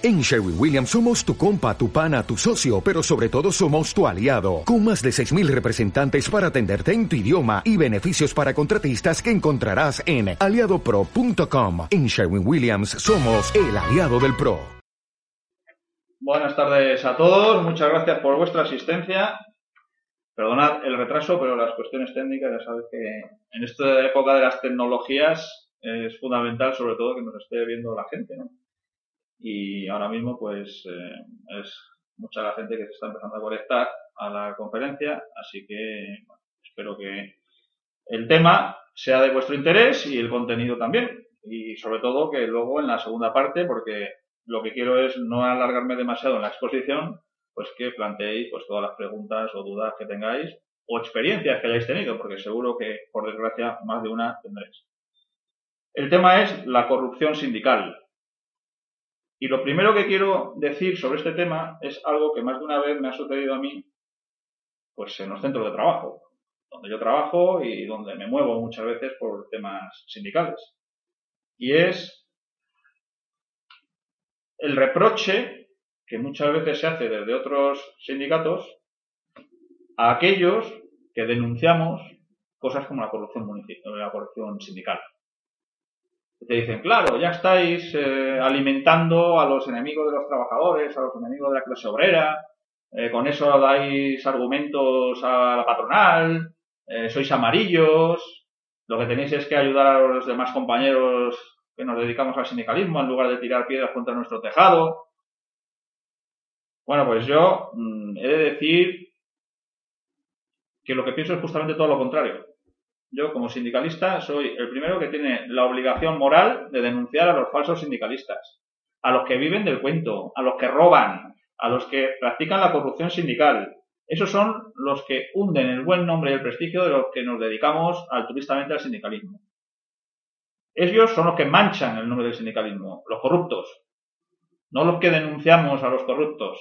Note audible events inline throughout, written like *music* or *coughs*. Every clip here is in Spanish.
En Sherwin Williams somos tu compa, tu pana, tu socio, pero sobre todo somos tu aliado, con más de 6.000 representantes para atenderte en tu idioma y beneficios para contratistas que encontrarás en aliadopro.com. En Sherwin Williams somos el aliado del PRO. Buenas tardes a todos, muchas gracias por vuestra asistencia. Perdonad el retraso, pero las cuestiones técnicas, ya sabes que en esta época de las tecnologías es fundamental sobre todo que nos esté viendo la gente, ¿no? Y ahora mismo pues eh, es mucha la gente que se está empezando a conectar a la conferencia, así que espero que el tema sea de vuestro interés y el contenido también. Y sobre todo que luego en la segunda parte, porque lo que quiero es no alargarme demasiado en la exposición, pues que planteéis pues todas las preguntas o dudas que tengáis o experiencias que hayáis tenido, porque seguro que por desgracia más de una tendréis. El tema es la corrupción sindical. Y lo primero que quiero decir sobre este tema es algo que más de una vez me ha sucedido a mí, pues en los centros de trabajo, donde yo trabajo y donde me muevo muchas veces por temas sindicales. Y es el reproche que muchas veces se hace desde otros sindicatos a aquellos que denunciamos cosas como la corrupción, la corrupción sindical te dicen, claro, ya estáis eh, alimentando a los enemigos de los trabajadores, a los enemigos de la clase obrera, eh, con eso dais argumentos a la patronal, eh, sois amarillos, lo que tenéis es que ayudar a los demás compañeros que nos dedicamos al sindicalismo en lugar de tirar piedras contra nuestro tejado. Bueno, pues yo mm, he de decir que lo que pienso es justamente todo lo contrario. Yo, como sindicalista, soy el primero que tiene la obligación moral de denunciar a los falsos sindicalistas, a los que viven del cuento, a los que roban, a los que practican la corrupción sindical. Esos son los que hunden el buen nombre y el prestigio de los que nos dedicamos altruistamente al sindicalismo. Ellos son los que manchan el nombre del sindicalismo, los corruptos, no los que denunciamos a los corruptos.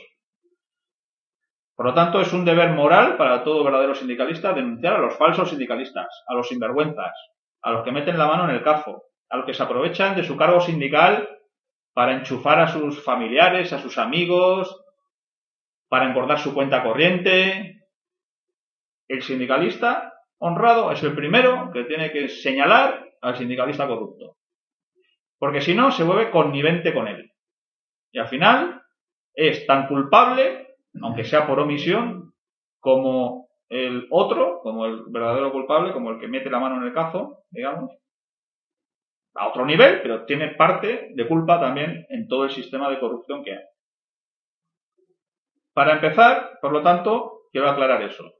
Por lo tanto, es un deber moral para todo verdadero sindicalista denunciar a los falsos sindicalistas, a los sinvergüenzas, a los que meten la mano en el cazo, a los que se aprovechan de su cargo sindical para enchufar a sus familiares, a sus amigos, para engordar su cuenta corriente. El sindicalista honrado es el primero que tiene que señalar al sindicalista corrupto. Porque si no, se vuelve connivente con él. Y al final es tan culpable aunque sea por omisión, como el otro, como el verdadero culpable, como el que mete la mano en el cazo, digamos, a otro nivel, pero tiene parte de culpa también en todo el sistema de corrupción que hay. Para empezar, por lo tanto, quiero aclarar eso.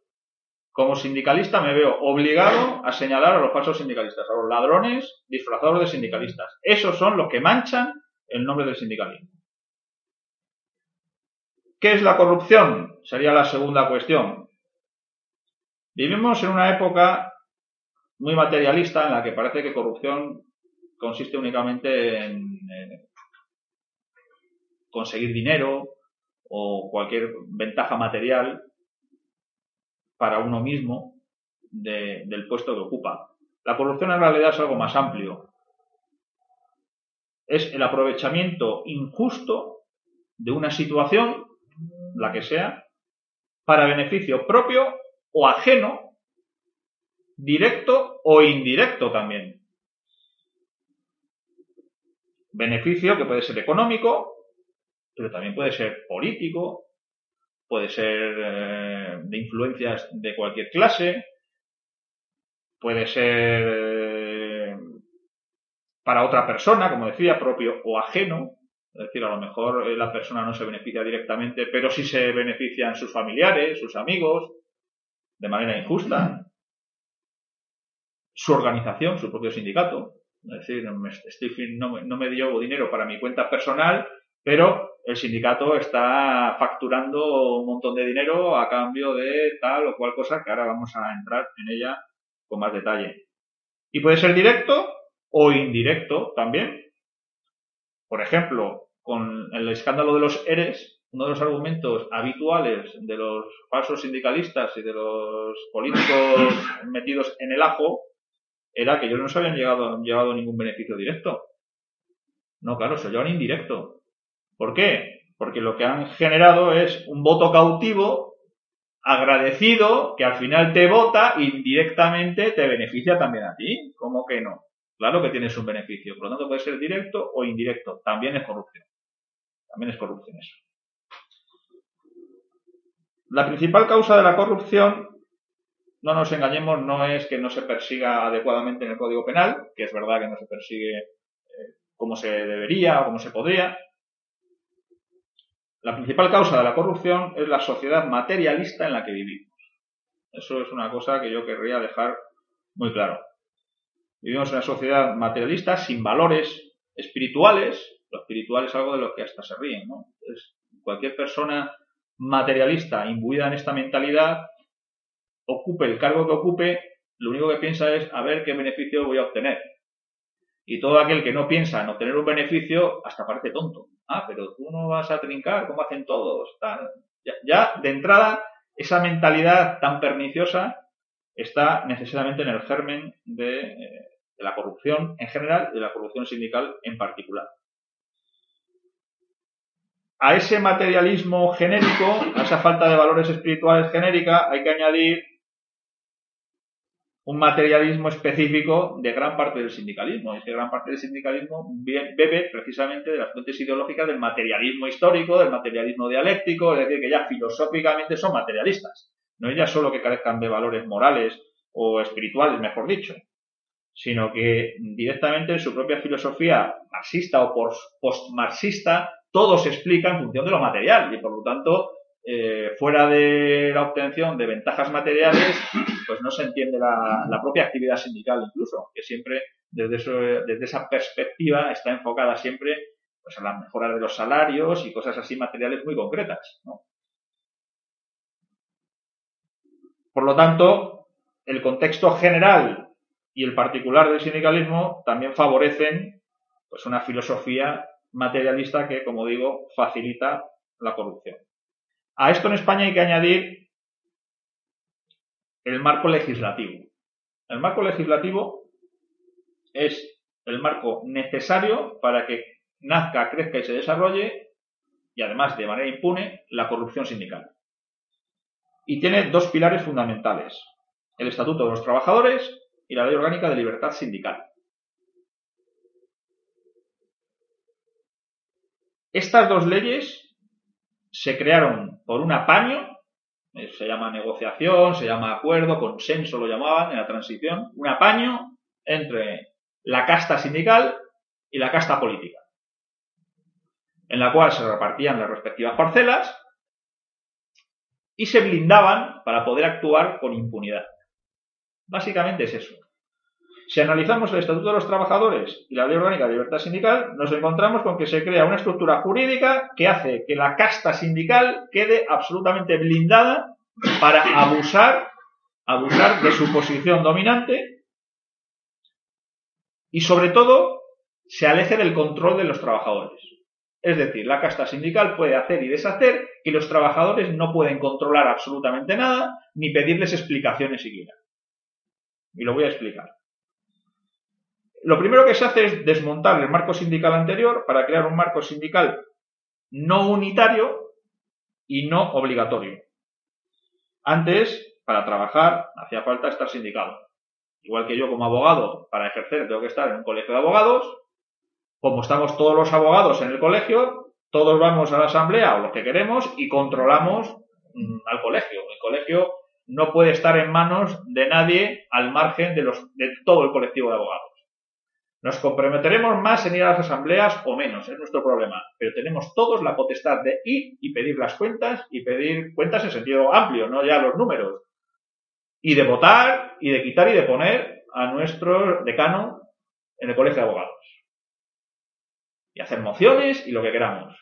Como sindicalista me veo obligado a señalar a los falsos sindicalistas, a los ladrones disfrazados de sindicalistas. Esos son los que manchan el nombre del sindicalismo. ¿Qué es la corrupción? Sería la segunda cuestión. Vivimos en una época muy materialista en la que parece que corrupción consiste únicamente en conseguir dinero o cualquier ventaja material para uno mismo del puesto que ocupa. La corrupción en realidad es algo más amplio. Es el aprovechamiento injusto de una situación la que sea, para beneficio propio o ajeno, directo o indirecto también. Beneficio que puede ser económico, pero también puede ser político, puede ser eh, de influencias de cualquier clase, puede ser eh, para otra persona, como decía, propio o ajeno. Es decir, a lo mejor eh, la persona no se beneficia directamente, pero sí se benefician sus familiares, sus amigos, de manera injusta. Su organización, su propio sindicato. Es decir, no, me, no me dio dinero para mi cuenta personal, pero el sindicato está facturando un montón de dinero a cambio de tal o cual cosa que ahora vamos a entrar en ella con más detalle. Y puede ser directo o indirecto también. Por ejemplo, con el escándalo de los ERES, uno de los argumentos habituales de los falsos sindicalistas y de los políticos *laughs* metidos en el ajo era que ellos no se habían llegado, llevado ningún beneficio directo. No, claro, se llevan indirecto. ¿Por qué? Porque lo que han generado es un voto cautivo, agradecido, que al final te vota indirectamente te beneficia también a ti. ¿Cómo que no? Claro que tienes un beneficio. Por lo tanto, puede ser directo o indirecto. También es corrupción. También es corrupción eso. La principal causa de la corrupción, no nos engañemos, no es que no se persiga adecuadamente en el Código Penal, que es verdad que no se persigue eh, como se debería o como se podría. La principal causa de la corrupción es la sociedad materialista en la que vivimos. Eso es una cosa que yo querría dejar muy claro. Vivimos en una sociedad materialista sin valores espirituales. Lo espiritual es algo de lo que hasta se ríen, ¿no? cualquier persona materialista imbuida en esta mentalidad, ocupe el cargo que ocupe, lo único que piensa es a ver qué beneficio voy a obtener. Y todo aquel que no piensa en obtener un beneficio hasta parece tonto. Ah, pero tú no vas a trincar como hacen todos. Ya, de entrada, esa mentalidad tan perniciosa está necesariamente en el germen de, eh, de la corrupción en general y de la corrupción sindical en particular a ese materialismo genérico, a esa falta de valores espirituales genérica, hay que añadir un materialismo específico de gran parte del sindicalismo. Y que gran parte del sindicalismo bebe precisamente de las fuentes ideológicas del materialismo histórico, del materialismo dialéctico, es decir, que ya filosóficamente son materialistas. No es ya solo que carezcan de valores morales o espirituales, mejor dicho, sino que directamente en su propia filosofía marxista o post-marxista todo se explica en función de lo material y por lo tanto eh, fuera de la obtención de ventajas materiales pues no se entiende la, propia actividad sindical incluso que siempre desde, desde esa perspectiva está enfocada siempre pues a la mejora de los salarios y cosas así materiales muy concretas por lo tanto el contexto general y el particular del sindicalismo también favorecen pues una filosofía materialista que, como digo, facilita la corrupción. A esto en España hay que añadir el marco legislativo. El marco legislativo es el marco necesario para que nazca, crezca y se desarrolle, y además de manera impune, la corrupción sindical. Y tiene dos pilares fundamentales, el Estatuto de los Trabajadores y la Ley Orgánica de Libertad Sindical. Estas dos leyes se crearon por un apaño, eh, se llama negociación, se llama acuerdo, consenso lo llamaban en la transición, un apaño entre la casta sindical y la casta política, en la cual se repartían las respectivas parcelas y se blindaban para poder actuar con impunidad. Básicamente es eso. Si analizamos el Estatuto de los Trabajadores y la Ley Orgánica de Libertad Sindical, nos encontramos con que se crea una estructura jurídica que hace que la casta sindical quede absolutamente blindada para abusar, abusar de su posición dominante y sobre todo se aleje del control de los trabajadores. Es decir, la casta sindical puede hacer y deshacer y los trabajadores no pueden controlar absolutamente nada ni pedirles explicaciones siquiera. Y lo voy a explicar. Lo primero que se hace es desmontar el marco sindical anterior para crear un marco sindical no unitario y no obligatorio. Antes, para trabajar, hacía falta estar sindicado. Igual que yo como abogado, para ejercer tengo que estar en un colegio de abogados. Como estamos todos los abogados en el colegio, todos vamos a la asamblea o lo que queremos y controlamos mm, al colegio. El colegio no puede estar en manos de nadie al margen de, todo el colectivo de abogados. Nos comprometeremos más en ir a las asambleas o menos, es nuestro problema, pero tenemos todos la potestad de ir y pedir las cuentas y pedir cuentas en sentido amplio, no ya los números, y de votar y de quitar y de poner a nuestro decano en el colegio de abogados. Y hacer mociones y lo que queramos.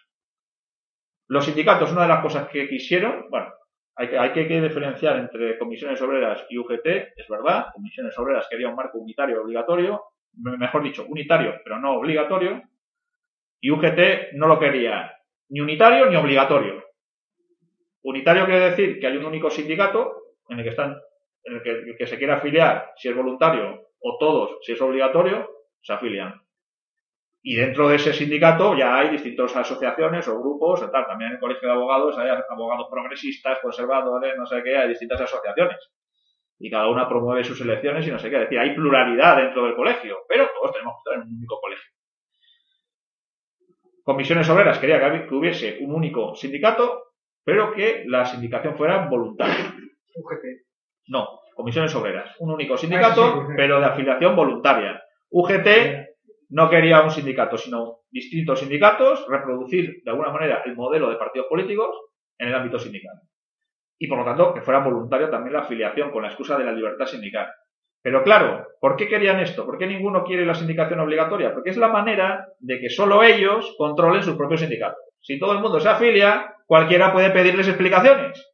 Los sindicatos, una de las cosas que quisieron, bueno, hay que, que diferenciar entre comisiones obreras y UGT, es verdad, comisiones obreras quería un marco unitario obligatorio, mejor dicho, unitario, pero no obligatorio, y UGT no lo quería ni unitario ni obligatorio. Unitario quiere decir que hay un único sindicato en el que están, en el que, el que se quiera afiliar, si es voluntario, o todos, si es obligatorio, se afilian. Y dentro de ese sindicato ya hay distintas asociaciones o grupos, tal. también en el colegio de abogados hay abogados progresistas, conservadores, no sé qué, hay distintas asociaciones. Y cada una promueve sus elecciones y no sé qué. Es decir, hay pluralidad dentro del colegio, pero todos tenemos que estar en un único colegio. Comisiones Obreras quería que hubiese un único sindicato, pero que la sindicación fuera voluntaria. UGT. No, Comisiones Obreras. Un único sindicato, pero de afiliación voluntaria. UGT no quería un sindicato, sino distintos sindicatos, reproducir de alguna manera el modelo de partidos políticos en el ámbito sindical. Y por lo tanto, que fuera voluntaria también la afiliación con la excusa de la libertad sindical. Pero claro, ¿por qué querían esto? ¿Por qué ninguno quiere la sindicación obligatoria? Porque es la manera de que solo ellos controlen sus propios sindicatos. Si todo el mundo se afilia, cualquiera puede pedirles explicaciones.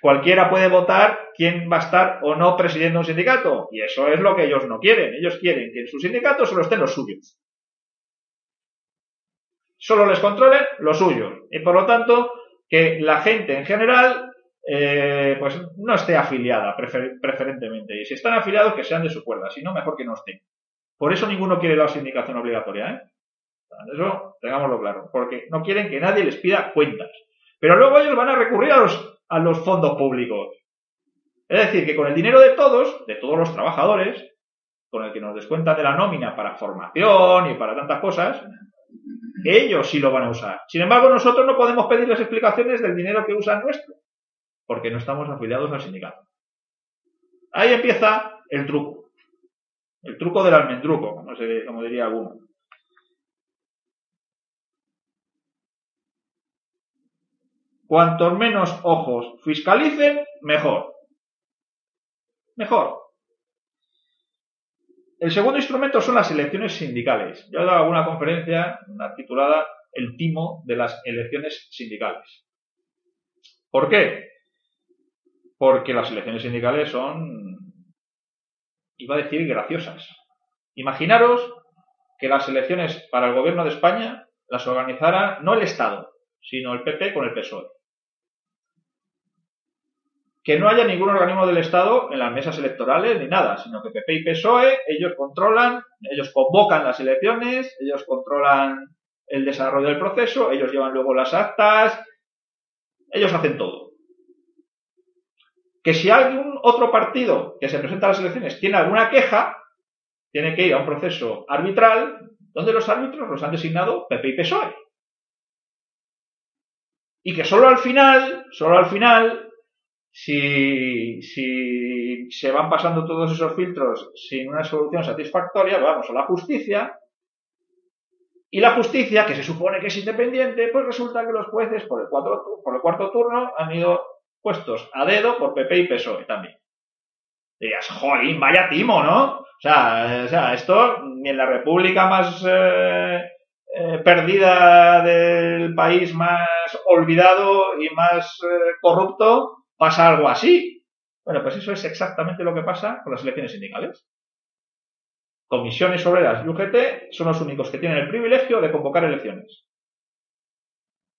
Cualquiera puede votar quién va a estar o no presidiendo un sindicato. Y eso es lo que ellos no quieren. Ellos quieren que en su sindicato solo estén los suyos. Solo les controlen los suyos. Y por lo tanto, que la gente en general eh, pues no esté afiliada preferentemente. Y si están afiliados, que sean de su cuerda. Si no, mejor que no estén. Por eso ninguno quiere la sindicación obligatoria. ¿eh? Eso tengámoslo claro. Porque no quieren que nadie les pida cuentas. Pero luego ellos van a recurrir a los a los fondos públicos. Es decir, que con el dinero de todos, de todos los trabajadores, con el que nos descuentan de la nómina para formación y para tantas cosas, ellos sí lo van a usar. Sin embargo, nosotros no podemos pedir las explicaciones del dinero que usan nuestro, porque no estamos afiliados al sindicato. Ahí empieza el truco. El truco del almendruco, como, como diría alguno. Cuantos menos ojos fiscalicen, mejor. Mejor. El segundo instrumento son las elecciones sindicales. Yo he dado alguna conferencia titulada El timo de las elecciones sindicales. ¿Por qué? Porque las elecciones sindicales son, iba a decir, graciosas. Imaginaros que las elecciones para el gobierno de España las organizara no el Estado, sino el PP con el PSOE. Que no haya ningún organismo del Estado en las mesas electorales ni nada, sino que PP y PSOE, ellos controlan, ellos convocan las elecciones, ellos controlan el desarrollo del proceso, ellos llevan luego las actas, ellos hacen todo. Que si algún otro partido que se presenta a las elecciones tiene alguna queja, tiene que ir a un proceso arbitral donde los árbitros los han designado PP y PSOE y que solo al final, solo al final, si, si se van pasando todos esos filtros sin una solución satisfactoria, vamos a la justicia, y la justicia, que se supone que es independiente, pues resulta que los jueces por el, por el cuarto turno han ido puestos a dedo por PP y PSOE también. Dirías, jolín, vaya timo, ¿no? O sea, o sea esto ni en la república más eh, eh, perdida del país más olvidado y más eh, corrupto pasa algo así. Bueno, pues eso es exactamente lo que pasa con las elecciones sindicales. Comisiones obreras y UGT son los únicos que tienen el privilegio de convocar elecciones.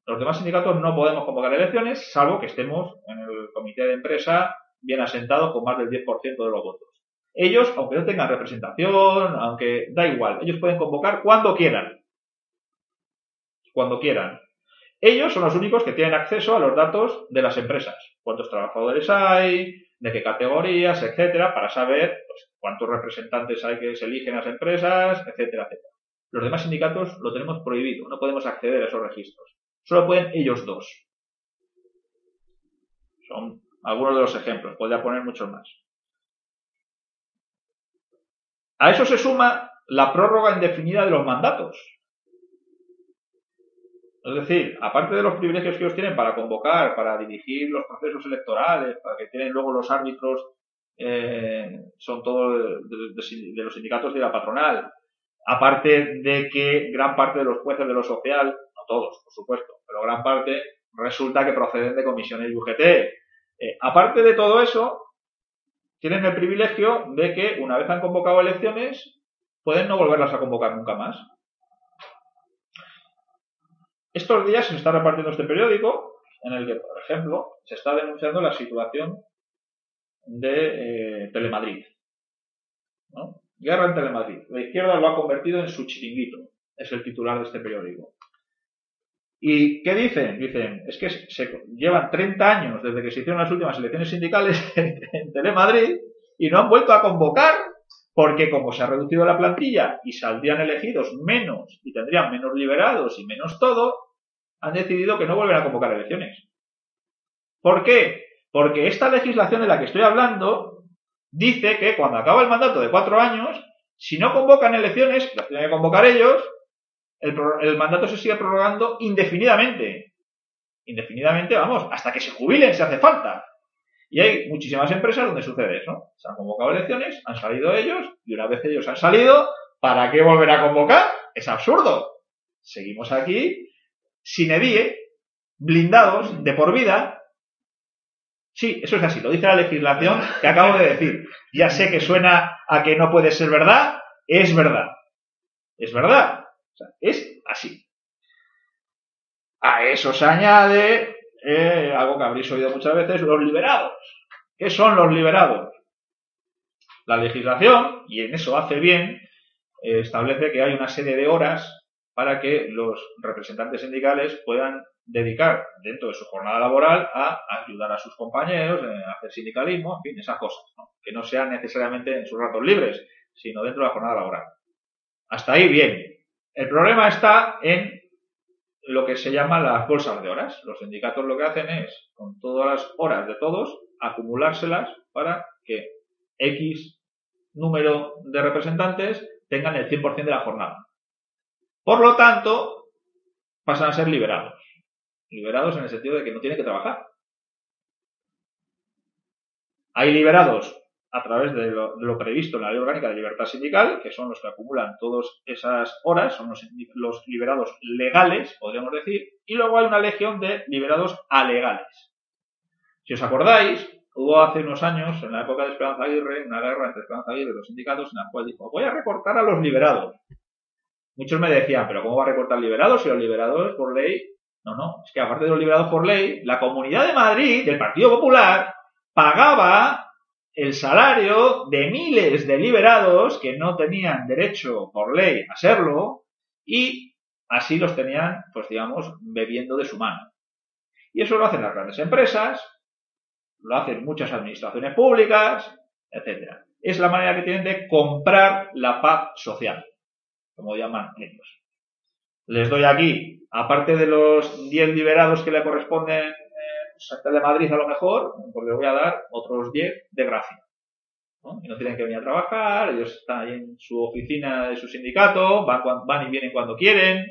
Los demás sindicatos no podemos convocar elecciones, salvo que estemos en el comité de empresa bien asentado con más del 10% de los votos. Ellos, aunque no tengan representación, aunque da igual, ellos pueden convocar cuando quieran cuando quieran. Ellos son los únicos que tienen acceso a los datos de las empresas. Cuántos trabajadores hay, de qué categorías, etcétera, para saber pues, cuántos representantes hay que se eligen las empresas, etcétera, etcétera. Los demás sindicatos lo tenemos prohibido, no podemos acceder a esos registros. Solo pueden ellos dos. Son algunos de los ejemplos, podría poner muchos más. A eso se suma la prórroga indefinida de los mandatos. Es decir, aparte de los privilegios que ellos tienen para convocar, para dirigir los procesos electorales, para que tienen luego los árbitros, eh, son todos de, los sindicatos de la patronal, aparte de que gran parte de los jueces de lo social, todos, por supuesto, pero gran parte resulta que proceden de comisiones UGT. Eh, aparte de todo eso, tienen el privilegio de que una vez han convocado elecciones, pueden no volverlas a convocar nunca más. Estos días se está repartiendo este periódico en el que, por ejemplo, se está denunciando la situación de eh, Telemadrid. Guerra en Telemadrid. La izquierda lo ha convertido en su chiringuito. es el titular de este periódico. ¿Y qué dicen? Dicen, es que se, llevan 30 años desde que se hicieron las últimas elecciones sindicales *laughs* en Telemadrid y no han vuelto a convocar porque como se ha reducido la plantilla y saldrían elegidos menos y tendrían menos liberados y menos todo, han decidido que no vuelven a convocar elecciones. ¿Por qué? Porque esta legislación de la que estoy hablando dice que cuando acaba el mandato de cuatro años, si no convocan elecciones, las tienen que convocar ellos, el, mandato se sigue prorrogando indefinidamente. Indefinidamente, vamos, hasta que se jubilen si hace falta. Y hay muchísimas empresas donde sucede eso. Se han convocado elecciones, han salido ellos, y una vez ellos han salido, ¿para qué volver a convocar? Es absurdo. Seguimos aquí, sin edie, blindados, de por vida. Sí, eso es así, lo dice la legislación que acabo de decir. Ya sé que suena a que no puede ser verdad, es verdad. Es verdad. Es así. A eso se añade eh, algo que habréis oído muchas veces, los liberados. ¿Qué son los liberados? La legislación, y en eso hace bien, eh, establece que hay una serie de horas para que los representantes sindicales puedan dedicar dentro de su jornada laboral a ayudar a sus compañeros, eh, a hacer sindicalismo, en fin, esas cosas, que no sean necesariamente en sus ratos libres, sino dentro de la jornada laboral. Hasta ahí bien. El problema está en lo que se llama las bolsas de horas. Los sindicatos lo que hacen es, con todas las horas de todos, acumulárselas para que X número de representantes tengan el 100% de la jornada. Por lo tanto, pasan a ser liberados. Liberados en el sentido de que no tienen que trabajar. Hay liberados a través de lo, previsto en la Ley Orgánica de Libertad Sindical, que son los que acumulan todas esas horas, son los, liberados legales, podríamos decir, y luego hay una legión de liberados alegales. Si os acordáis, hubo hace unos años, en la época de Esperanza Aguirre, una guerra entre Esperanza Aguirre y los sindicatos en la cual dijo, voy a recortar a los liberados. Muchos me decían, pero ¿cómo va a recortar liberados si los liberados por ley? No, no, es que aparte de los liberados por ley, la Comunidad de Madrid, del Partido Popular, pagaba el salario de miles de liberados que no tenían derecho por ley a serlo y así los tenían, pues digamos, bebiendo de su mano. Y eso lo hacen las grandes empresas, lo hacen muchas administraciones públicas, etc. Es la manera que tienen de comprar la paz social, como llaman ellos. Les doy aquí, aparte de los 10 liberados que le corresponden Santa de Madrid a lo mejor, porque le voy a dar otros 10 de gracia. ¿no? Y no tienen que venir a trabajar, ellos están ahí en su oficina de su sindicato, van, van y vienen cuando quieren.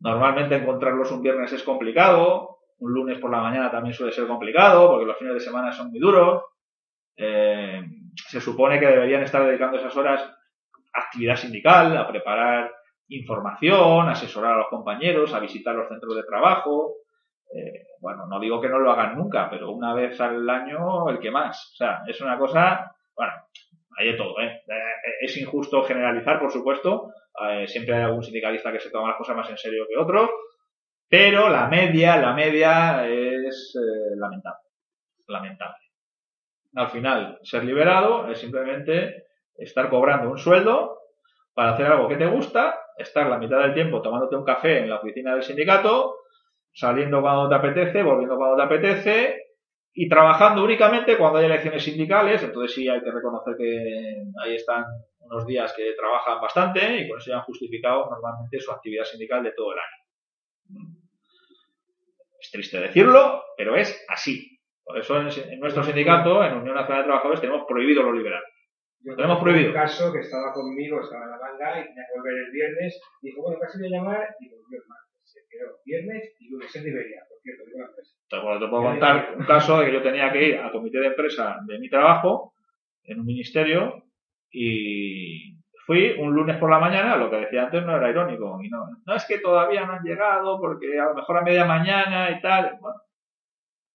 Normalmente encontrarlos un viernes es complicado, un lunes por la mañana también suele ser complicado, porque los fines de semana son muy duros. Eh, se supone que deberían estar dedicando esas horas a actividad sindical, a preparar información, a asesorar a los compañeros, a visitar los centros de trabajo, eh, bueno, no digo que no lo hagan nunca, pero una vez al año el que más. O sea, es una cosa, bueno, hay de todo, ¿eh? eh es injusto generalizar, por supuesto. Eh, siempre hay algún sindicalista que se toma las cosas más en serio que otro. Pero la media, la media es lamentable. Lamentable. Al final, ser liberado es simplemente estar cobrando un sueldo para hacer algo que te gusta, estar la mitad del tiempo tomándote un café en la oficina del sindicato, saliendo cuando te apetece, volviendo cuando te apetece y trabajando únicamente cuando hay elecciones sindicales, entonces sí hay que reconocer que ahí están unos días que trabajan bastante y con eso ya han justificado normalmente su actividad sindical de todo el año. Es triste decirlo, pero es así. Por eso en, nuestro sindicato, en Unión Nacional de Trabajadores, tenemos prohibido los liberales. Yo tenemos prohibido. Un caso que estaba conmigo, estaba en la manga y tenía que volver el viernes, dijo, bueno, casi voy a llamar y volvió el viernes y lunes en Liberia, por cierto, digo la empresa. te puedo contar un caso de que yo tenía que ir al comité de empresa de mi trabajo en un ministerio y fui un lunes por la mañana, lo que decía antes no era irónico, y no, no es que todavía no han llegado porque a lo mejor a media mañana y tal, bueno,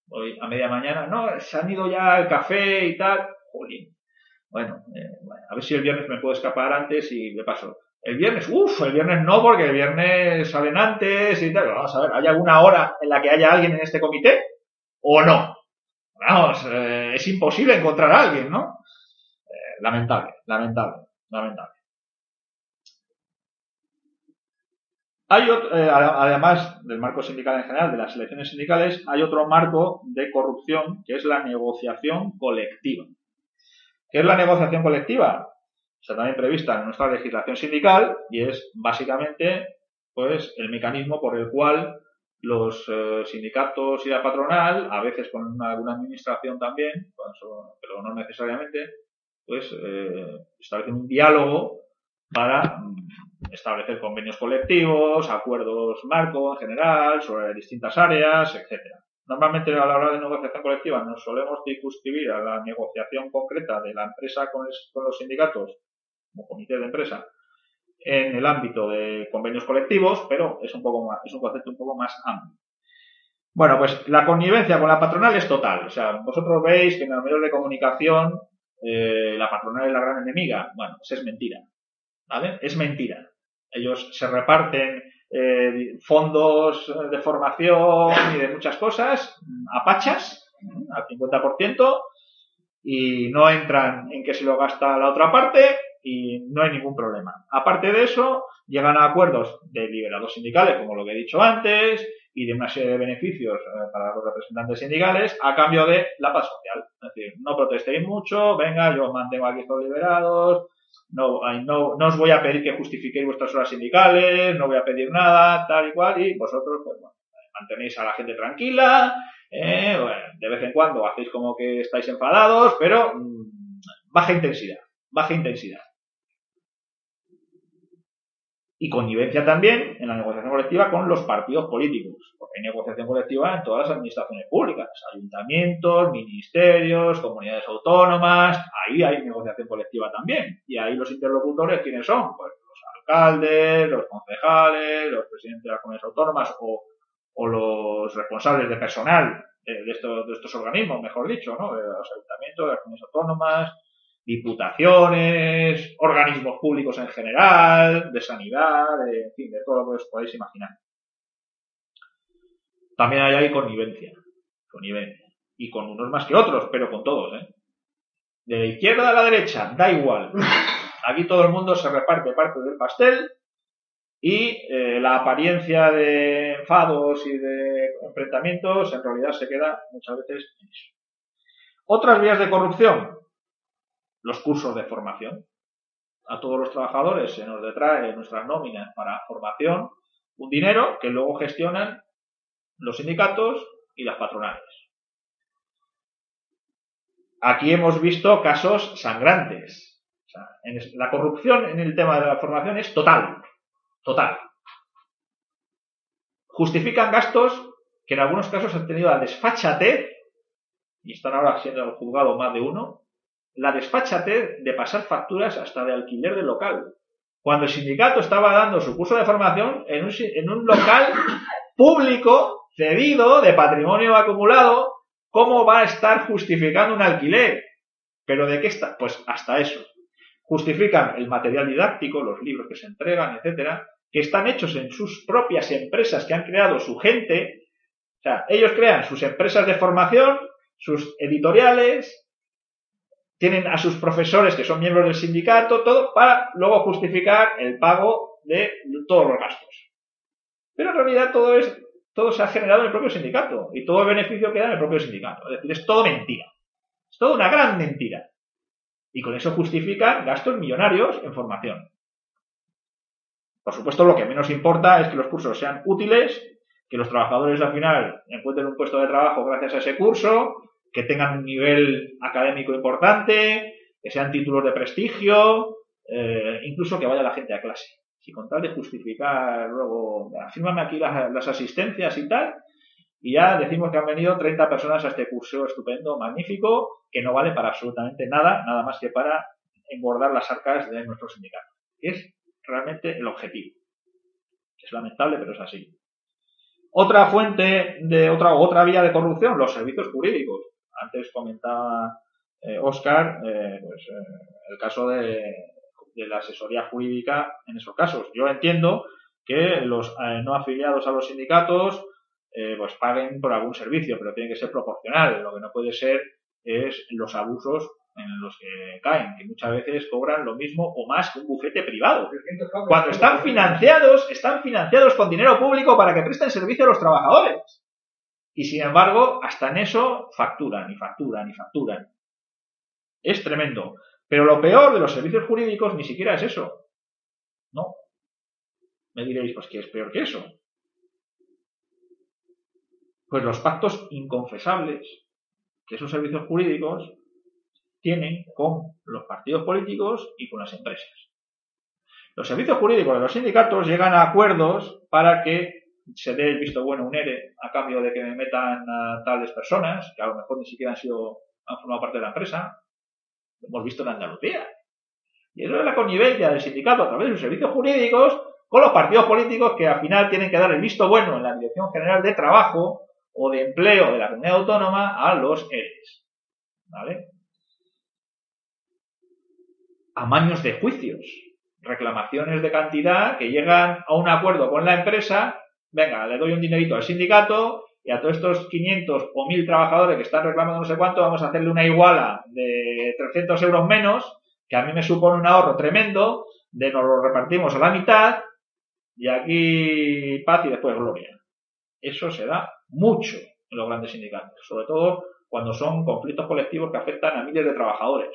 voy a media mañana, no, se han ido ya al café y tal, jolín. Bueno, eh, bueno, a ver si el viernes me puedo escapar antes y le paso. El viernes, uff, el viernes no, porque el viernes salen antes y tal. Vamos a ver, ¿hay alguna hora en la que haya alguien en este comité? ¿O no? Vamos, eh, es imposible encontrar a alguien, ¿no? Eh, lamentable, lamentable, lamentable. Hay eh, además del marco sindical en general, de las elecciones sindicales, hay otro marco de corrupción que es la negociación colectiva. ¿Qué es la negociación colectiva? Está también prevista en nuestra legislación sindical y es básicamente pues el mecanismo por el cual los eh, sindicatos y la patronal, a veces con alguna administración también, pero no necesariamente, pues eh, establecen un diálogo para mm, establecer convenios colectivos, acuerdos marco en general sobre distintas áreas, etcétera. Normalmente a la hora de negociación colectiva nos solemos circunscribir a la negociación concreta de la empresa con, los sindicatos como comité de empresa en el ámbito de convenios colectivos, pero es un poco más, es un concepto un poco más amplio. Bueno, pues la connivencia con la patronal es total. O sea, vosotros veis que en los medios de comunicación eh, la patronal es la gran enemiga. Bueno, eso pues es mentira. ¿Vale? Es mentira. Ellos se reparten eh, fondos de formación y de muchas cosas a pachas, al 50%, y no entran en que se lo gasta la otra parte y no hay ningún problema. Aparte de eso, llegan a acuerdos de liberados sindicales, como lo que he dicho antes, y de una serie de beneficios eh, para los representantes sindicales a cambio de la paz social. Es decir, no protestéis mucho, venga, yo os mantengo aquí estos liberados, no, no, os voy a pedir que justifiquéis vuestras horas sindicales, no voy a pedir nada, tal y cual, y vosotros, pues bueno, mantenéis a la gente tranquila, eh, de vez en cuando hacéis como que estáis enfadados, pero mm, baja intensidad, baja intensidad. Y connivencia también en la negociación colectiva con los partidos políticos, porque hay negociación colectiva en todas las administraciones públicas, ayuntamientos, ministerios, comunidades autónomas, ahí hay negociación colectiva también. Y ahí los interlocutores, ¿quiénes son? Pues los alcaldes, los concejales, los presidentes de las comunidades autónomas o, los responsables de personal de, estos, de estos organismos, mejor dicho, ¿no? de los ayuntamientos, de las comunidades autónomas, diputaciones, organismos públicos en general, de sanidad, de, en fin, de todo lo que os podéis imaginar. También hay ahí connivencia, connivencia. Y con unos más que otros, pero con todos, ¿eh? De la izquierda a la derecha, da igual. Aquí todo el mundo se reparte parte del pastel y eh, la apariencia de enfados y de enfrentamientos en realidad se queda muchas veces en eso. Otras vías de corrupción, los cursos de formación. A todos los trabajadores se nos detrae nuestras nóminas para formación un dinero que luego gestionan los sindicatos y las patronales. Aquí hemos visto casos sangrantes. la corrupción en el tema de la formación es total. Total. Justifican gastos que en algunos casos han tenido la desfachatez, y están ahora siendo juzgado más de uno, la desfachate de pasar facturas hasta de alquiler de local. Cuando el sindicato estaba dando su curso de formación en un, en un local *coughs* público cedido de patrimonio acumulado, ¿cómo va a estar justificando un alquiler? ¿Pero de qué está? Pues hasta eso. Justifican el material didáctico, los libros que se entregan, etcétera, que están hechos en sus propias empresas que han creado su gente. O sea, ellos crean sus empresas de formación, sus editoriales, tienen a sus profesores que son miembros del sindicato, todo para luego justificar el pago de todos los gastos. Pero en realidad todo es todo se ha generado en el propio sindicato y todo el beneficio queda en el propio sindicato. Es decir, es todo mentira. Es todo una gran mentira. Y con eso justifican gastos millonarios en formación. Por supuesto, lo que menos importa es que los cursos sean útiles, que los trabajadores al final encuentren un puesto de trabajo gracias a ese curso, que tengan un nivel académico importante, que sean títulos de prestigio, eh, incluso que vaya la gente a clase. Si con tal de justificar luego, fírmame aquí las, asistencias y tal, y ya decimos que han venido 30 personas a este curso estupendo, magnífico, que no vale para absolutamente nada, nada más que para engordar las arcas de nuestro sindicato. Es realmente el objetivo. Es lamentable, pero es así. Otra fuente de otra, otra vía de corrupción, los servicios jurídicos antes comentaba Oscar, eh, eh, pues, eh, el caso de, la asesoría jurídica en esos casos. Yo entiendo que los no afiliados a los sindicatos pues paguen por algún servicio, pero tiene que ser proporcional. Lo que no puede ser es los abusos en los que caen, que muchas veces cobran lo mismo o más que un bufete privado. Cuando están financiados, están financiados con dinero público para que presten servicio a los trabajadores. Y sin embargo, hasta en eso facturan y facturan y facturan. Es tremendo. Pero lo peor de los servicios jurídicos ni siquiera es eso. No. Me diréis, pues que es peor que eso. Pues los pactos inconfesables que esos servicios jurídicos tienen con los partidos políticos y con las empresas. Los servicios jurídicos de los sindicatos llegan a acuerdos para que se dé el visto bueno un ERE a cambio de que me metan a tales personas, que a lo mejor ni siquiera han sido, han formado parte de la empresa. Lo hemos visto en Andalucía. Y eso es la connivencia del sindicato a través de sus servicios jurídicos con los partidos políticos que al final tienen que dar el visto bueno en la Dirección General de Trabajo o de Empleo de la Comunidad Autónoma a los ERES. ¿Vale? Amaños de juicios, reclamaciones de cantidad que llegan a un acuerdo con la empresa venga, le doy un dinerito al sindicato y a todos estos 500 o 1000 trabajadores que están reclamando no sé cuánto, vamos a hacerle una iguala de 300 euros menos, que a mí me supone un ahorro tremendo, de nos lo repartimos a la mitad y aquí paz y después gloria. Eso se da mucho en los grandes sindicatos, sobre todo cuando son conflictos colectivos que afectan a miles de trabajadores.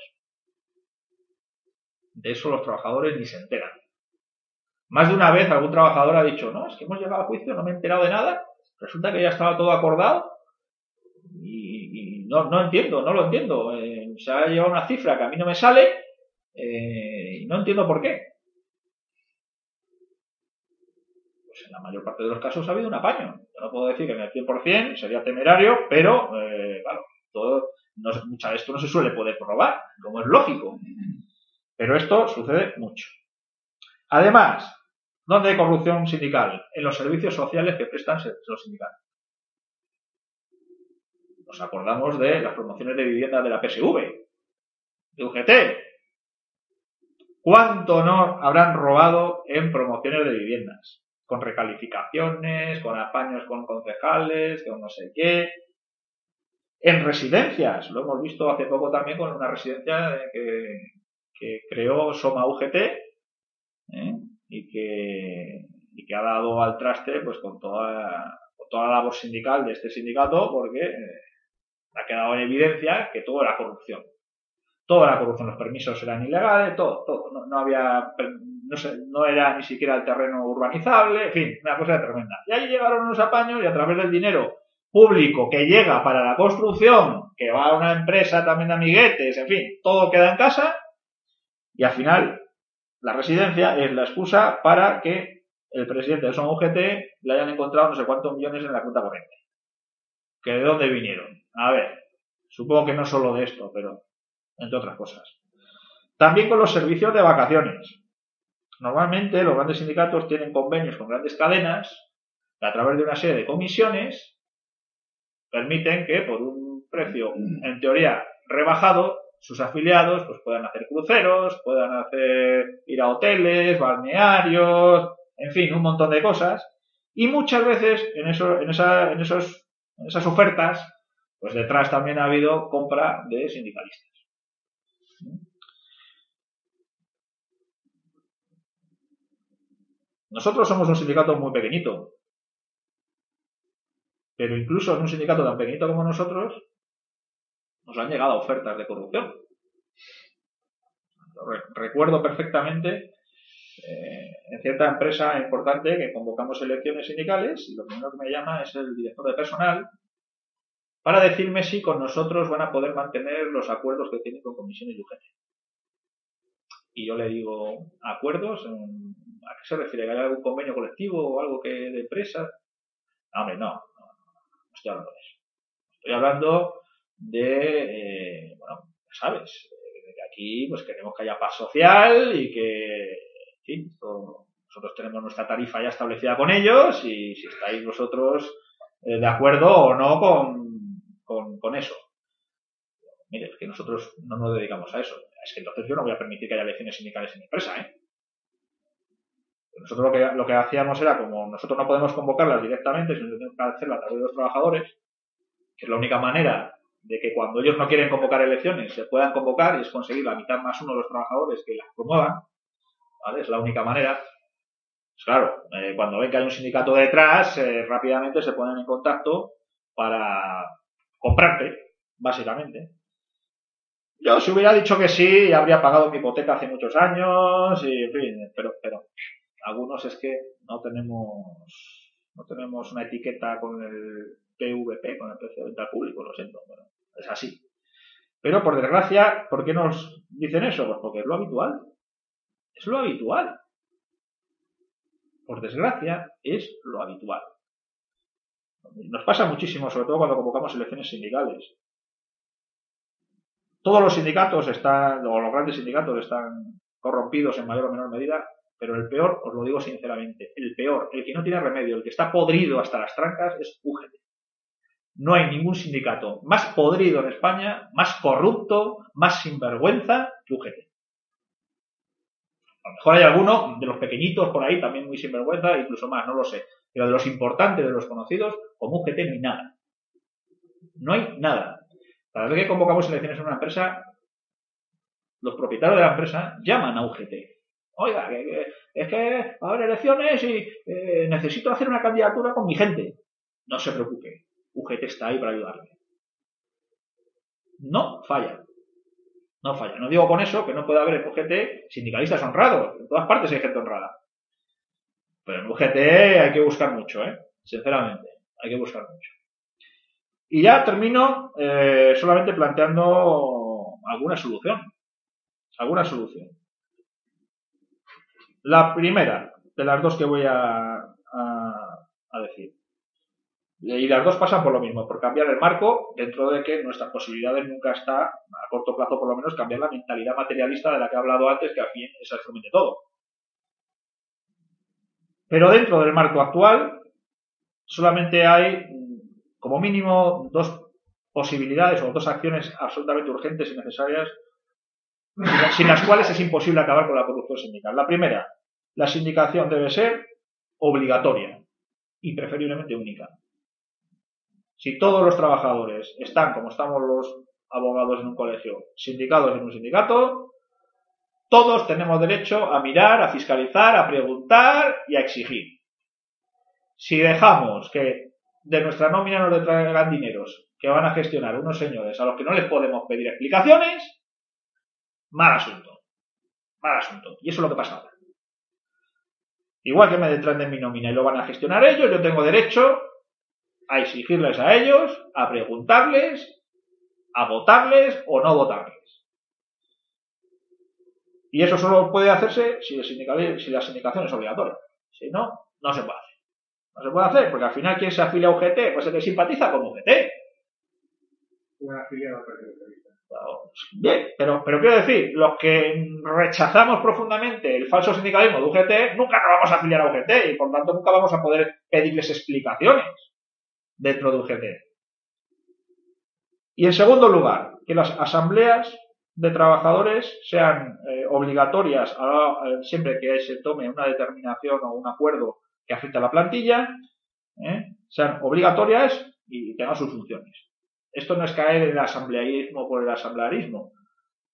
De eso los trabajadores ni se enteran. Más de una vez algún trabajador ha dicho, no, es que hemos llegado a juicio, no me he enterado de nada, resulta que ya estaba todo acordado y, no, no, entiendo, no lo entiendo. Eh, se ha llevado una cifra que a mí no me sale eh, y no entiendo por qué. Pues en la mayor parte de los casos ha habido un apaño. Yo no puedo decir que en el 100% sería temerario, pero, eh, todo, no, muchas de esto no se suele poder probar, como es lógico. Pero esto sucede mucho. Además, ¿Dónde hay corrupción sindical? En los servicios sociales que prestan los sindicatos. Nos acordamos de las promociones de vivienda de la PSV, de UGT. ¿Cuánto no habrán robado en promociones de viviendas? Con recalificaciones, con apaños con concejales, con no sé qué. En residencias, lo hemos visto hace poco también con una residencia que, creó Soma UGT, ¿eh? Y que, y que ha dado al traste pues con toda, toda la labor sindical de este sindicato porque eh, ha quedado en evidencia que todo era corrupción. Todo era corrupción, los permisos eran ilegales, todo, todo. No, había, no, sé, no era ni siquiera el terreno urbanizable, en fin, una cosa tremenda. Y ahí llegaron unos apaños y a través del dinero público que llega para la construcción, que va a una empresa también de amiguetes, en fin, todo queda en casa y al final la residencia es la excusa para que el presidente de Son UGT le hayan encontrado no sé cuántos millones en la cuenta corriente. ¿Que de dónde vinieron? A ver, supongo que no solo de esto, pero entre otras cosas. También con los servicios de vacaciones. Normalmente los grandes sindicatos tienen convenios con grandes cadenas que a través de una serie de comisiones permiten que por un precio en teoría rebajado sus afiliados pues puedan hacer cruceros, puedan hacer ir a hoteles, balnearios, en fin, un montón de cosas. Y muchas veces en, eso, en, esa, en, esos, en esas ofertas, pues detrás también ha habido compra de sindicalistas. Nosotros somos un sindicato muy pequeñito, pero incluso en un sindicato tan pequeñito como nosotros, nos han llegado ofertas de corrupción. Recuerdo perfectamente eh, en cierta empresa importante que convocamos elecciones sindicales y lo primero que me llama es el director de personal para decirme si con nosotros van a poder mantener los acuerdos que tienen con comisiones y UGT. Y yo le digo, ¿acuerdos? ¿A qué se refiere? ¿Hay algún convenio colectivo o algo que de empresa? No, hombre, no, no, no estoy hablando de eso. Estoy hablando de, eh, bueno, ya sabes, de que aquí pues queremos que haya paz social y que, en nosotros tenemos nuestra tarifa ya establecida con ellos y si estáis vosotros eh, de acuerdo o no con, con, eso. Mire, es que nosotros no nos dedicamos a eso. Es que entonces yo no voy a permitir que haya elecciones sindicales en mi empresa, ¿eh? Nosotros lo que, lo que hacíamos era, como nosotros no podemos convocarlas directamente, sino que tenemos que hacerlas a través de los trabajadores, que es la única manera de que cuando ellos no quieren convocar elecciones se puedan convocar y es conseguir la mitad más uno de los trabajadores que las promuevan, ¿vale? Es la única manera. Pues claro, eh, cuando ven que hay un sindicato detrás, eh, rápidamente se ponen en contacto para comprarte, básicamente. Yo si hubiera dicho que sí, habría pagado mi hipoteca hace muchos años, y en fin, pero, pero algunos es que no tenemos, no tenemos una etiqueta con el PVP, con el precio de venta público, lo siento, es así. Pero por desgracia, ¿por qué nos dicen eso? Pues porque es lo habitual. Es lo habitual. Por desgracia, es lo habitual. Nos pasa muchísimo, sobre todo cuando convocamos elecciones sindicales. Todos los sindicatos están, o los grandes sindicatos están corrompidos en mayor o menor medida, pero el peor, os lo digo sinceramente, el peor, el que no tiene remedio, el que está podrido hasta las trancas es UGT. No hay ningún sindicato más podrido en España, más corrupto, más sinvergüenza que UGT. A lo mejor hay alguno de los pequeñitos por ahí también muy sinvergüenza, incluso más, no lo sé. Pero de los importantes, de los conocidos, como UGT no hay nada. No hay nada. Cada vez que convocamos elecciones en una empresa, los propietarios de la empresa llaman a UGT. Oiga, es que va a haber elecciones y eh, necesito hacer una candidatura con mi gente. No se preocupe, UGT está ahí para ayudarle. No falla. No falla. No digo con eso que no pueda haber en UGT sindicalistas honrados. En todas partes hay gente honrada. Pero en UGT hay que buscar mucho, ¿eh? Sinceramente, hay que buscar mucho. Y ya termino eh, solamente planteando alguna solución. Alguna solución. La primera de las dos que voy a, decir. Y las dos pasan por lo mismo, por cambiar el marco, dentro de que nuestras posibilidades nunca está, a corto plazo por lo menos, cambiar la mentalidad materialista de la que he hablado antes, que al fin es absolutamente todo. Pero dentro del marco actual, solamente hay como mínimo dos posibilidades o dos acciones absolutamente urgentes y necesarias *laughs* sin las cuales es imposible acabar con la corrupción sindical. La primera, la sindicación debe ser obligatoria y preferiblemente única. Si todos los trabajadores están, como estamos los abogados en un colegio, sindicados en un sindicato, todos tenemos derecho a mirar, a fiscalizar, a preguntar y a exigir. Si dejamos que de nuestra nómina nos le traigan dineros que van a gestionar unos señores a los que no les podemos pedir explicaciones, mal asunto. Mal asunto. Y eso es lo que pasa ahora. Igual que me detraen de mi nómina y lo van a gestionar ellos, yo tengo derecho a exigirles a ellos, a preguntarles, a votarles o no votarles. Y eso solo puede hacerse si, si la sindicación es obligatoria. Si no, no se puede hacer. No se puede hacer, porque al final, ¿quién se afilia a UGT? Pues el que simpatiza con UGT. Afiliada Bien, pero, pero quiero decir, los que rechazamos profundamente el falso sindicalismo de UGT, nunca nos vamos a afiliar a UGT y por tanto nunca vamos a poder pedirles explicaciones dentro de UGT. Y en segundo lugar, que las asambleas de trabajadores sean eh, obligatorias siempre que se tome una determinación o un acuerdo que afecta a la plantilla, ¿eh? sean obligatorias y tengan sus funciones. Esto no es caer en el asamblearismo por el asamblearismo,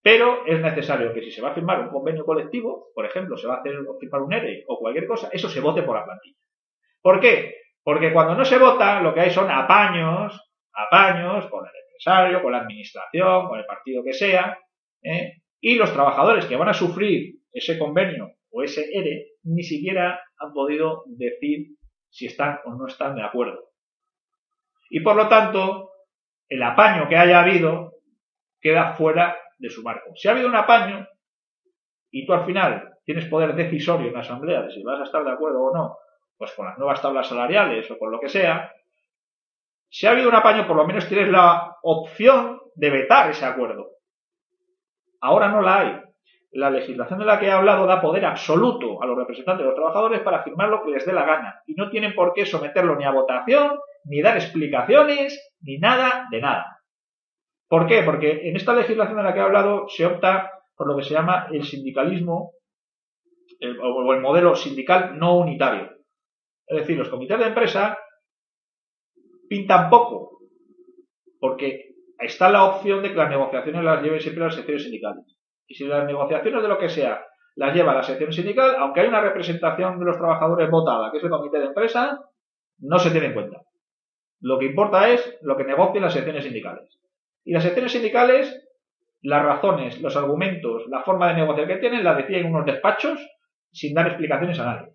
pero es necesario que si se va a firmar un convenio colectivo, por ejemplo, se va a hacer firmar un ERE o cualquier cosa, eso se vote por la plantilla. ¿Por qué? Porque cuando no se vota, lo que hay son apaños, apaños con el empresario, con la administración, con el partido que sea, ¿eh? y los trabajadores que van a sufrir ese convenio o ese ERE ni siquiera han podido decir si están o no están de acuerdo. Y por lo tanto, el apaño que haya habido queda fuera de su marco. Si ha habido un apaño y tú al final tienes poder decisorio en la asamblea de si vas a estar de acuerdo o no, pues con las nuevas tablas salariales o con lo que sea, si ha habido un apaño, por lo menos tienes la opción de vetar ese acuerdo. Ahora no la hay la legislación de la que he hablado da poder absoluto a los representantes de los trabajadores para firmar lo que les dé la gana y no tienen por qué someterlo ni a votación, ni dar explicaciones, ni nada de nada. ¿Por qué? Porque en esta legislación de la que he hablado se opta por lo que se llama el sindicalismo o el modelo sindical no unitario. Es decir, los comités de empresa pintan poco, porque está la opción de que las negociaciones las lleven siempre las secciones sindicales. Y si las negociaciones de lo que sea las lleva la sección sindical, aunque hay una representación de los trabajadores votada, que es el comité de empresa, no se tiene en cuenta. Lo que importa es lo que negocien las secciones sindicales. Y las secciones sindicales, las razones, los argumentos, la forma de negociar que tienen, la deciden unos despachos sin dar explicaciones a nadie.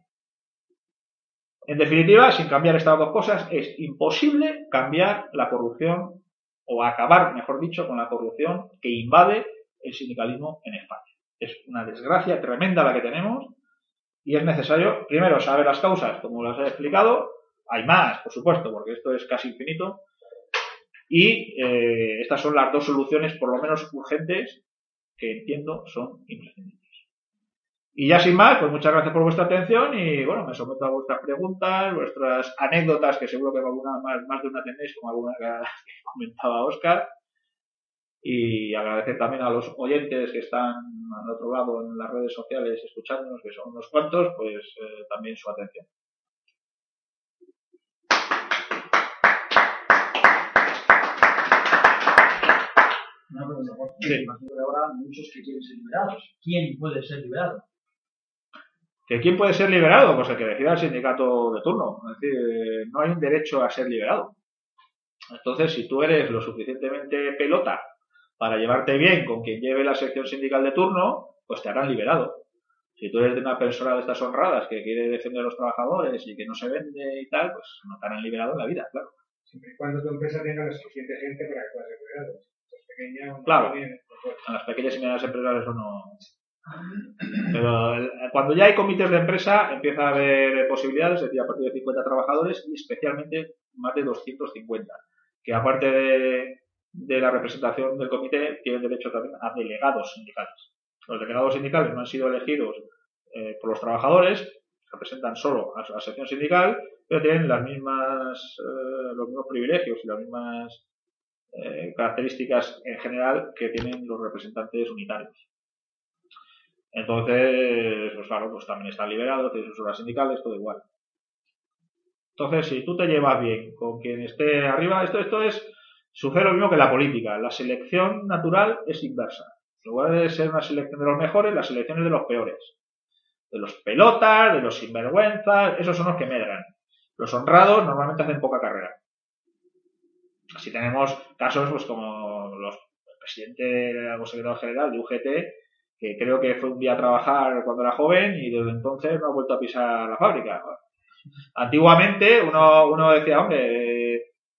En definitiva, sin cambiar estas dos cosas, es imposible cambiar la corrupción o acabar, mejor dicho, con la corrupción que invade el sindicalismo en España. Es una desgracia tremenda la que tenemos y es necesario, primero, saber las causas, como las he explicado. Hay más, por supuesto, porque esto es casi infinito. Y eh, estas son las dos soluciones, por lo menos urgentes, que entiendo son imprescindibles. Y ya sin más, pues muchas gracias por vuestra atención y bueno, me someto a vuestras preguntas, vuestras anécdotas, que seguro que alguna más, más de una tenéis, como alguna que *laughs* comentaba Oscar. Y agradecer también a los oyentes que están al otro lado en las redes sociales escuchándonos, que son unos cuantos, pues eh, también su atención. Una pregunta, sí. ahora muchos que quieren ser liberados. ¿Quién puede ser liberado? ¿Que quién puede ser liberado? Pues el que decida el sindicato de turno. Es decir, no hay un derecho a ser liberado. Entonces, si tú eres lo suficientemente pelota para llevarte bien con quien lleve la sección sindical de turno, pues te harán liberado. Si tú eres de una persona de estas honradas que quiere defender a los trabajadores y que no se vende y tal, pues no te harán liberado en la vida, claro. Siempre y cuando tu empresa tenga la suficiente gente para que puedas ser liberado. Claro, a las pequeñas y medianas empresas eso no, pero cuando ya hay comités de empresa empieza a haber posibilidades, es decir, a partir de 50 trabajadores y especialmente más de 250, que aparte de, la representación del comité tienen derecho también a delegados sindicales. Los delegados sindicales no han sido elegidos eh, por los trabajadores, representan solo a la sección sindical, pero tienen las mismas, eh, los mismos privilegios y las mismas eh, características en general que tienen los representantes unitarios. Entonces, pues claro, pues también están liberados, tienen sus horas sindicales, todo igual. Entonces, si tú te llevas bien con quien esté arriba, esto, esto es, sucede lo mismo que la política. La selección natural es inversa. En lugar de ser una selección de los mejores, la selección es de los peores. De los pelotas, de los sinvergüenzas, esos son los que medran. Los honrados normalmente hacen poca carrera. Así tenemos casos pues como los el presidente o secretario general de UGT que creo que fue un día a trabajar cuando era joven y desde entonces no ha vuelto a pisar la fábrica. Antiguamente uno, uno decía, hombre,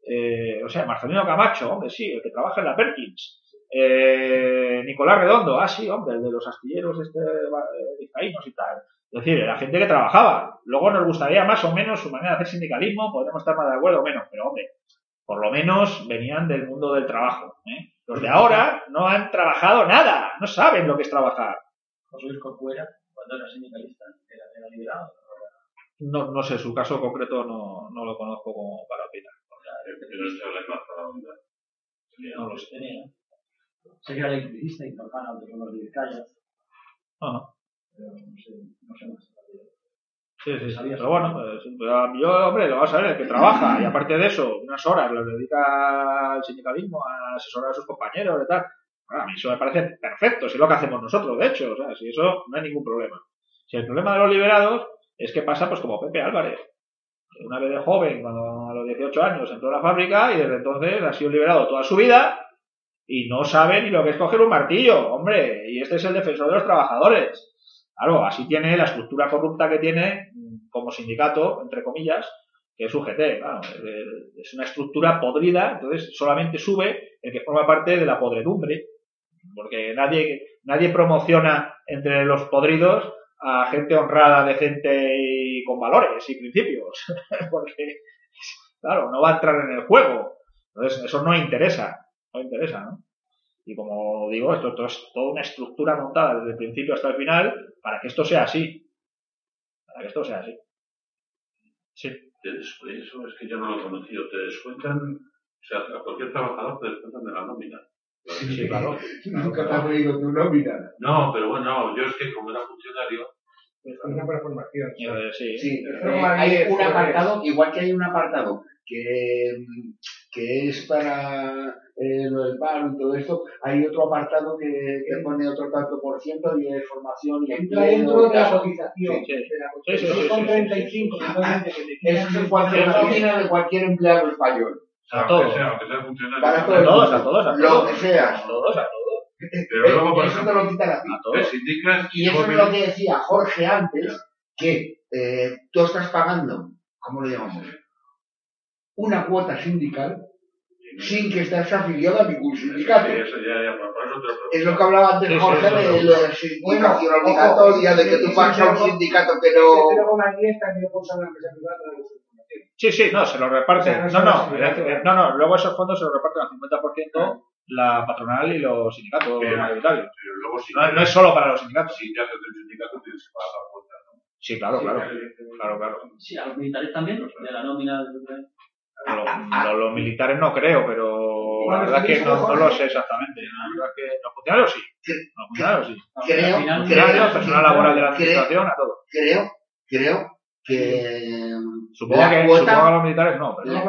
eh, o sea, Marcelino Camacho, hombre, sí, el que trabaja en la Perkins. Eh, Nicolás Redondo, ah, sí, hombre, el de los astilleros este, eh, y tal. Es decir, era gente que trabajaba. Luego nos gustaría más o menos su manera de hacer sindicalismo, podemos estar más de acuerdo o menos, pero hombre, por lo menos venían del mundo del trabajo. ¿eh? Los de ahora no han trabajado nada, no saben lo que es trabajar. José Luis Corcuera, cuando era sindicalista, era, era liberado. No, no sé, su caso concreto no, no lo conozco como para opinar. No lo sé. Tenía. Sé que era electricista y trabajaba en autonomos de Vizcaya. Ajá. Pero no sé, no sé más. Sí, sí, sí. Pero bueno, pues, yo, hombre, lo vas a ver, el que trabaja y aparte de eso, unas horas lo dedica al sindicalismo, a asesorar a sus compañeros y tal. A mí eso me parece perfecto, si es lo que hacemos nosotros, de hecho, o sea, si eso no hay ningún problema. Si el problema de los liberados es que pasa pues como Pepe Álvarez. Una vez de joven, cuando a los 18 años entró a la fábrica y desde entonces ha sido liberado toda su vida y no sabe ni lo que es coger un martillo, hombre, y este es el defensor de los trabajadores. Claro, así tiene la estructura corrupta que tiene como sindicato, entre comillas, que es UGT. Claro, es una estructura podrida, entonces solamente sube el que forma parte de la podredumbre, porque nadie, nadie promociona entre los podridos a gente honrada, decente y con valores y principios, *laughs* porque, claro, no va a entrar en el juego. Entonces, eso no interesa, no interesa, ¿no? Y como digo, esto, esto, es toda una estructura montada desde el principio hasta el final para que esto sea así. Para que esto sea así. Sí. Eso es que yo no lo he conocido. Te descuentan, o sea, a cualquier trabajador te descuentan de la nómina. Sí, sí, claro. *laughs* Nunca te has leído tu nómina. No, pero bueno, yo es que como era funcionario, Con una formación. Eh, sí. Sí, eh, hay un apartado, igual que hay un apartado que, que es para eh, lo del paro y todo esto, hay otro apartado que, que pone otro tanto por ciento y de formación y Entra dentro de la cotización. Sí, 35, sí, sí. actualmente, que te Eso quitan es cualquier el nómina de cualquier empleado español. A Aunque todos. sea, aunque sea funcionario. Para todo A todos, a todos, Lo todos. que sea. A todos, a todos. Pero luego, por Eso te lo quitan a ti. Y eso es lo que decía Jorge antes, que eh, tú estás pagando, ¿cómo lo llamamos? Una cuota sindical sin que estés afiliado a ningún sindicato. Sí, eso ya, ya. Es lo que hablaba antes sí, Jorge eso de lo- lo de la sindicación Bueno, obligatoria, de que tú sí, a un sindicato que Pero no... Sí, sí, no, se lo reparten. O sea, no no, eh, no, no, luego esos fondos se los reparten al 50% la patronal y los sindicatos Pero- mayoritarios. Pero luego, si, No, no es solo para los sindicatos. si te haces del sindicato, tienes que pagar la ¿no? Sí, claro, claro. Claro, claro. Sí, a los militares también, de la nómina. de- los militares no creo, pero la verdad es que sí, no, lo sé exactamente. La verdad es que los funcionarios sí. Los funcionarios sí. Creo, Al final, creo, personal laboral de la creo, administración, a todos. creo, creo que Supongo la que, cuota, supongo que a los militares no, pero, la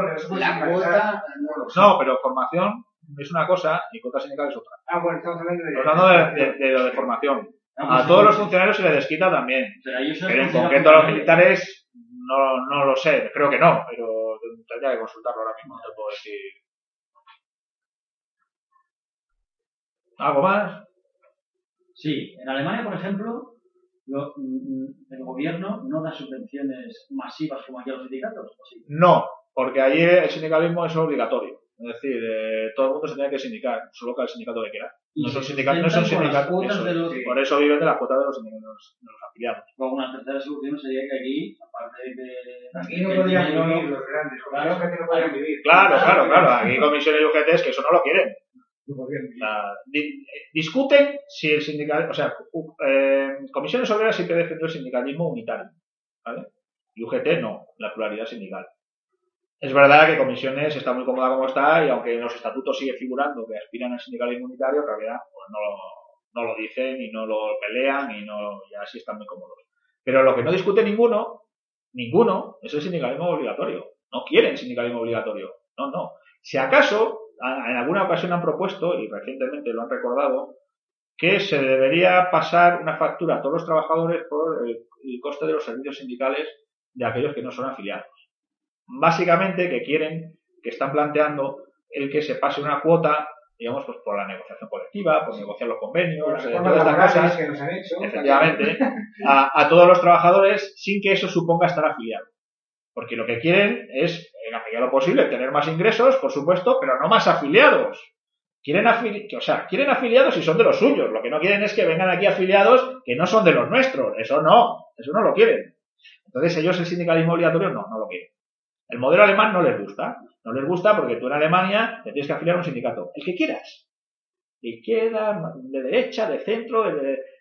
cuota, no lo sé. no, pero formación es una cosa y cuota sindical es otra. Ah, bueno, estamos hablando de... Estamos hablando de, de, de lo de formación. Ah, A todos los funcionarios se les desquita también. Pero en concreto a los militares no, no lo sé, creo que no, pero tendría que consultarlo ahora mismo, no te puedo decir. ¿Algo más? Sí, en Alemania, por ejemplo, lo- mm, el gobierno no da subvenciones masivas como aquí a los sindicatos. ¿o sí? No, porque allí el sindicalismo es obligatorio. Es decir, eh, todo el mundo se tiene que sindicar, solo que el sindicato que quiera. No son sindicatos, no son sindicatos. eso los- Sí. Por eso viven de las cuotas de los, de los- de los afiliados. Luego una tercera solución sería que aquí, aparte de... Aquí no podrían vivir los grandes, Claro. los que no podrían vivir. Claro, claro, claro. Aquí comisiones y UGTs que eso no lo quieren. Di- eh, discuten si el sindical, o sea, u- eh, comisiones obreras siempre defendió el sindicalismo unitario, ¿vale? Y UGT no, la pluralidad sindical. Es verdad que comisiones está muy cómoda como está y aunque en los estatutos sigue figurando que aspiran al sindicalismo unitario, en realidad pues no, lo, dicen y no lo pelean y no, ya sí están muy cómodos. Pero lo que no discute ninguno, ninguno, es el sindicalismo obligatorio. No quieren sindicalismo obligatorio. No, no. Si acaso, en alguna ocasión han propuesto, y recientemente lo han recordado, que se debería pasar una factura a todos los trabajadores por el coste de los servicios sindicales de aquellos que no son afiliados. Básicamente que quieren, que están planteando el que se pase una cuota, digamos, pues por la negociación colectiva, por negociar los convenios, Las eh, todas estas cosas que nos han hecho. efectivamente, *laughs* a, a todos los trabajadores sin que eso suponga estar afiliado. Porque lo que quieren es, en la medida de lo posible, tener más ingresos, por supuesto, pero no más afiliados. Quieren, afili o sea, quieren afiliados y son de los suyos. Lo que no quieren es que vengan aquí afiliados que no son de los nuestros. Eso no, eso no lo quieren. Entonces ellos el sindicalismo obligatorio no, no lo quieren. El modelo alemán no les gusta. No les gusta porque tú en Alemania te tienes que afiliar a un sindicato. El que quieras. De izquierda, de derecha, de centro,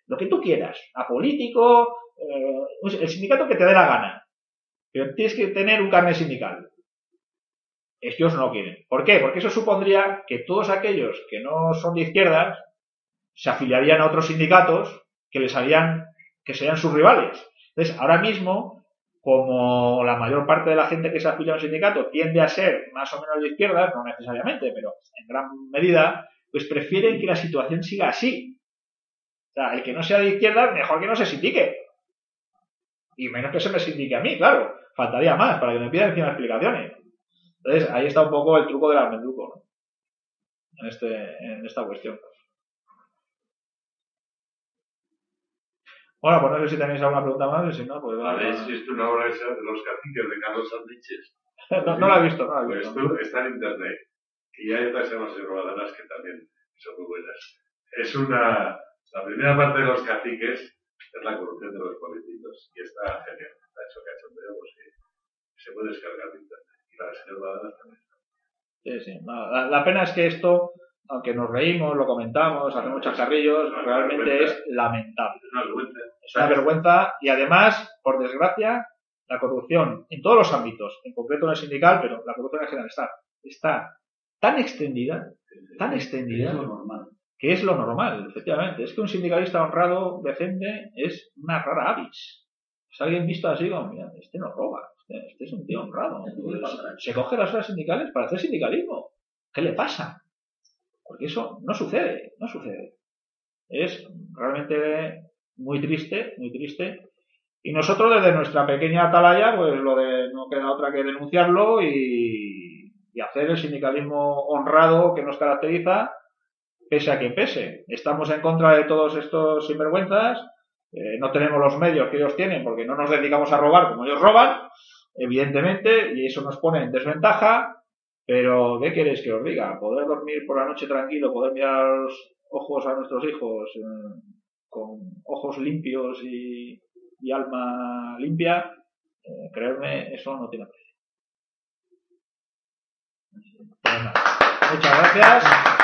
lo que tú quieras. Apolítico, eh, el sindicato que te dé la gana. Pero tienes que tener un carnet sindical. Ellos no quieren. ¿Por qué? Porque eso supondría que todos aquellos que no son de izquierdas se afiliarían a otros sindicatos que les harían, que serían sus rivales. Entonces, ahora mismo, como la mayor parte de la gente que se afilia a un sindicato tiende a ser más o menos de izquierdas, no necesariamente, pero en gran medida, pues prefieren que la situación siga así. O sea, el que no sea de izquierdas, mejor que no se sindique. Y menos que se me sindique a mí, claro. Faltaría más para que me pidan encima explicaciones. Entonces, ahí está un poco el truco del almendruco, ¿no? En, este, en esta cuestión. Bueno, pues no sé si tenéis alguna pregunta más, y si no, pues vale. ¿Habéis visto una obra esa de los caciques de Carlos Sánchez? *laughs* No, no la he visto, no la he Pues visto. esto está en internet. Y hay otras más innovadoras que también son muy buenas. Es una. La primera parte de los caciques es la corrupción de los políticos. Y está genial. Está hecho cachondeo, pues sí. Se puede descargar de internet. Y la del señor Badalas también. Sí, sí. No, la, la pena es que esto, aunque nos reímos, lo comentamos, hacemos chascarrillos, realmente es lamentable. Es una vergüenza. Es una vergüenza y además, por desgracia, la corrupción en todos los ámbitos, en concreto en el sindical, pero la corrupción en general está, está tan extendida, tan extendida, Es lo normal. que es lo normal, efectivamente. Es que un sindicalista honrado, decente, es una rara avis. es alguien visto así como, mira, este no roba, este, este es un tío honrado. se coge las horas sindicales para hacer sindicalismo. ¿Qué le pasa? Porque eso no sucede, no sucede. Es realmente muy triste, muy triste. Y nosotros desde nuestra pequeña atalaya, pues lo de no queda otra que denunciarlo y, hacer el sindicalismo honrado que nos caracteriza, pese a quien pese. Estamos en contra de todos estos sinvergüenzas, eh, no tenemos los medios que ellos tienen porque no nos dedicamos a robar como ellos roban, evidentemente, y eso nos pone en desventaja, pero ¿qué queréis que os diga? Poder dormir por la noche tranquilo, poder mirar los ojos a nuestros hijos eh, con ojos limpios y, alma limpia, eh, creerme, eso no tiene precio. Muchas gracias.